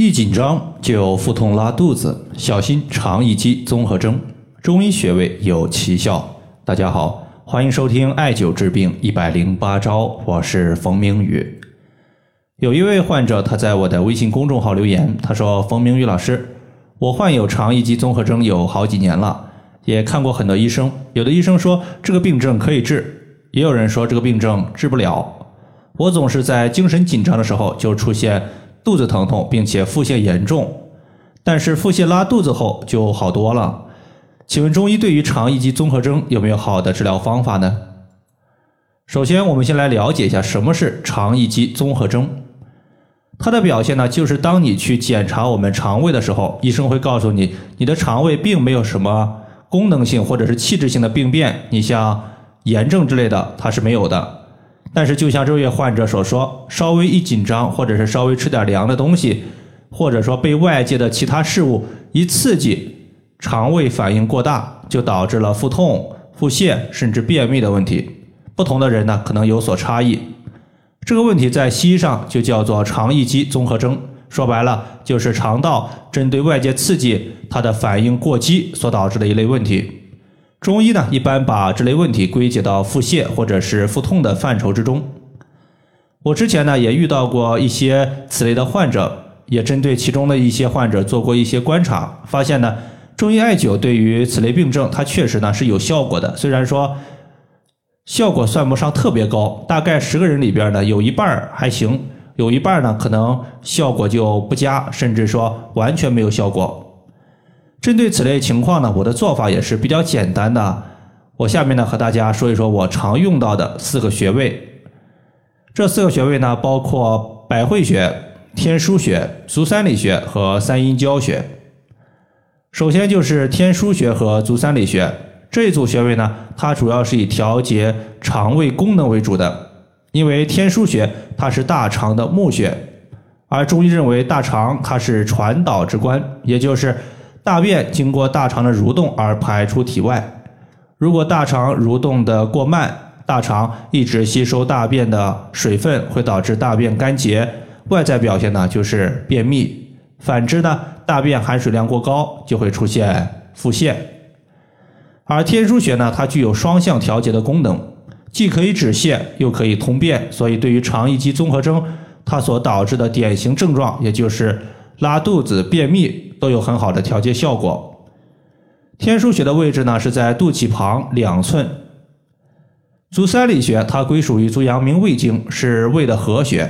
一紧张就腹痛拉肚子，小心肠易激综合征。中医穴位有奇效。大家好，欢迎收听艾灸治病一百零八招，我是冯明宇。有一位患者他在我的微信公众号留言，他说：“冯明宇老师，我患有肠易激综合征有好几年了，也看过很多医生，有的医生说这个病症可以治，也有人说这个病症治不了。我总是在精神紧张的时候就出现。”肚子疼痛，并且腹泻严重，但是腹泻拉肚子后就好多了。请问中医对于肠易激综合征有没有好的治疗方法呢？首先，我们先来了解一下什么是肠易激综合征。它的表现呢，就是当你去检查我们肠胃的时候，医生会告诉你，你的肠胃并没有什么功能性或者是器质性的病变，你像炎症之类的，它是没有的。但是，就像这位患者所说，稍微一紧张，或者是稍微吃点凉的东西，或者说被外界的其他事物一刺激，肠胃反应过大，就导致了腹痛、腹泻甚至便秘的问题。不同的人呢，可能有所差异。这个问题在西医上就叫做肠易激综合征，说白了就是肠道针对外界刺激，它的反应过激所导致的一类问题。中医呢，一般把这类问题归结到腹泻或者是腹痛的范畴之中。我之前呢也遇到过一些此类的患者，也针对其中的一些患者做过一些观察，发现呢，中医艾灸对于此类病症，它确实呢是有效果的。虽然说效果算不上特别高，大概十个人里边呢有一半还行，有一半呢可能效果就不佳，甚至说完全没有效果。针对此类情况呢，我的做法也是比较简单的。我下面呢和大家说一说我常用到的四个穴位。这四个穴位呢，包括百会穴、天枢穴、足三里穴和三阴交穴。首先就是天枢穴和足三里穴这一组穴位呢，它主要是以调节肠胃功能为主的。因为天枢穴它是大肠的募穴，而中医认为大肠它是传导之官，也就是。大便经过大肠的蠕动而排出体外，如果大肠蠕动的过慢，大肠一直吸收大便的水分，会导致大便干结，外在表现呢就是便秘。反之呢，大便含水量过高，就会出现腹泻。而天枢穴呢，它具有双向调节的功能，既可以止泻，又可以通便，所以对于肠易激综合征，它所导致的典型症状，也就是拉肚子、便秘。都有很好的调节效果。天枢穴的位置呢是在肚脐旁两寸。足三里穴它归属于足阳明胃经，是胃的合穴。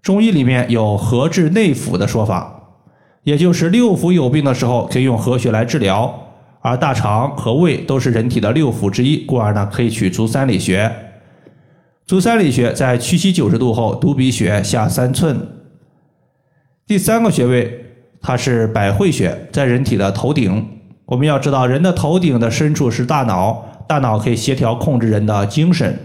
中医里面有合治内腑的说法，也就是六腑有病的时候可以用合穴来治疗。而大肠和胃都是人体的六腑之一，故而呢可以取足三里穴。足三里穴在屈膝九十度后，犊鼻穴下三寸。第三个穴位。它是百会穴，在人体的头顶。我们要知道，人的头顶的深处是大脑，大脑可以协调控制人的精神。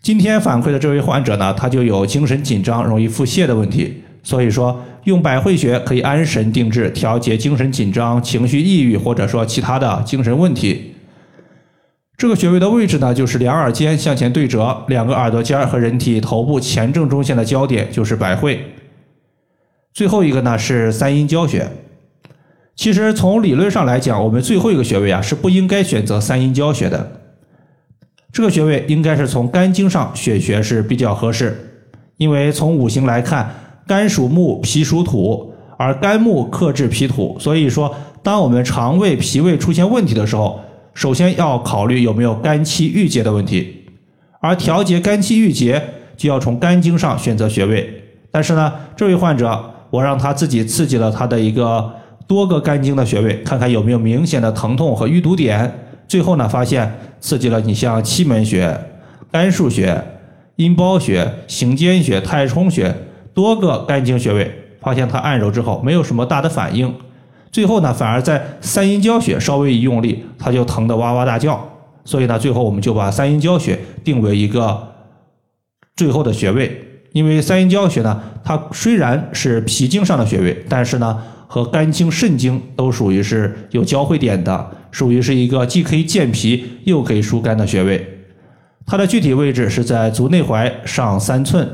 今天反馈的这位患者呢，他就有精神紧张、容易腹泻的问题。所以说，用百会穴可以安神定志，调节精神紧张、情绪抑郁，或者说其他的精神问题。这个穴位的位置呢，就是两耳尖向前对折，两个耳朵尖和人体头部前正中线的交点就是百会。最后一个呢是三阴交穴。其实从理论上来讲，我们最后一个穴位啊是不应该选择三阴交穴的。这个穴位应该是从肝经上选穴是比较合适。因为从五行来看，肝属木，脾属土，而肝木克制脾土，所以说当我们肠胃、脾胃出现问题的时候，首先要考虑有没有肝气郁结的问题。而调节肝气郁结，就要从肝经上选择穴位。但是呢，这位患者。我让他自己刺激了他的一个多个肝经的穴位，看看有没有明显的疼痛和淤堵点。最后呢，发现刺激了你像期门穴、肝腧穴、阴包穴、行间穴、太冲穴多个肝经穴位，发现他按揉之后没有什么大的反应。最后呢，反而在三阴交穴稍微一用力，他就疼得哇哇大叫。所以呢，最后我们就把三阴交穴定为一个最后的穴位。因为三阴交穴呢，它虽然是脾经上的穴位，但是呢，和肝经、肾经都属于是有交汇点的，属于是一个既可以健脾又可以疏肝的穴位。它的具体位置是在足内踝上三寸。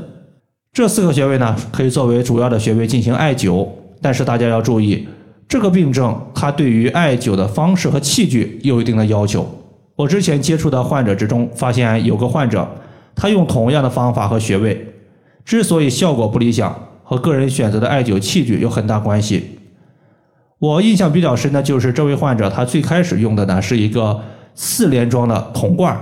这四个穴位呢，可以作为主要的穴位进行艾灸。但是大家要注意，这个病症它对于艾灸的方式和器具有一定的要求。我之前接触的患者之中，发现有个患者，他用同样的方法和穴位，之所以效果不理想，和个人选择的艾灸器具有很大关系。我印象比较深的就是这位患者，他最开始用的呢是一个四连装的铜罐，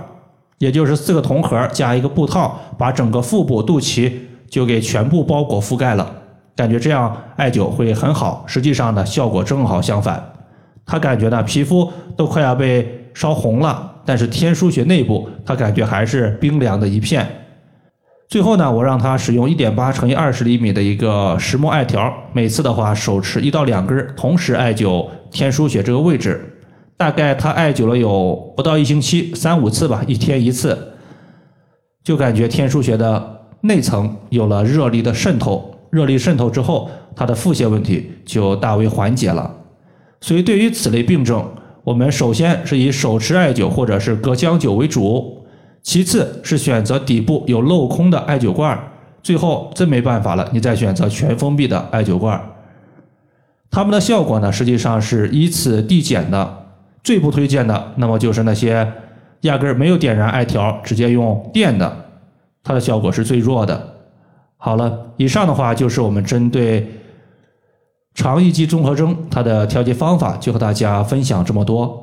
也就是四个铜盒加一个布套，把整个腹部、肚脐就给全部包裹覆盖了，感觉这样艾灸会很好。实际上呢，效果正好相反，他感觉呢皮肤都快要被。烧红了，但是天枢穴内部他感觉还是冰凉的一片。最后呢，我让他使用一点八乘以二十厘米的一个石墨艾条，每次的话手持一到两根，同时艾灸天枢穴这个位置。大概他艾灸了有不到一星期，三五次吧，一天一次，就感觉天枢穴的内层有了热力的渗透。热力渗透之后，他的腹泻问题就大为缓解了。所以对于此类病症，我们首先是以手持艾灸或者是隔姜灸为主，其次是选择底部有镂空的艾灸罐，最后真没办法了，你再选择全封闭的艾灸罐。它们的效果呢，实际上是依次递减的。最不推荐的，那么就是那些压根儿没有点燃艾条，直接用电的，它的效果是最弱的。好了，以上的话就是我们针对。肠易激综合征，它的调节方法就和大家分享这么多。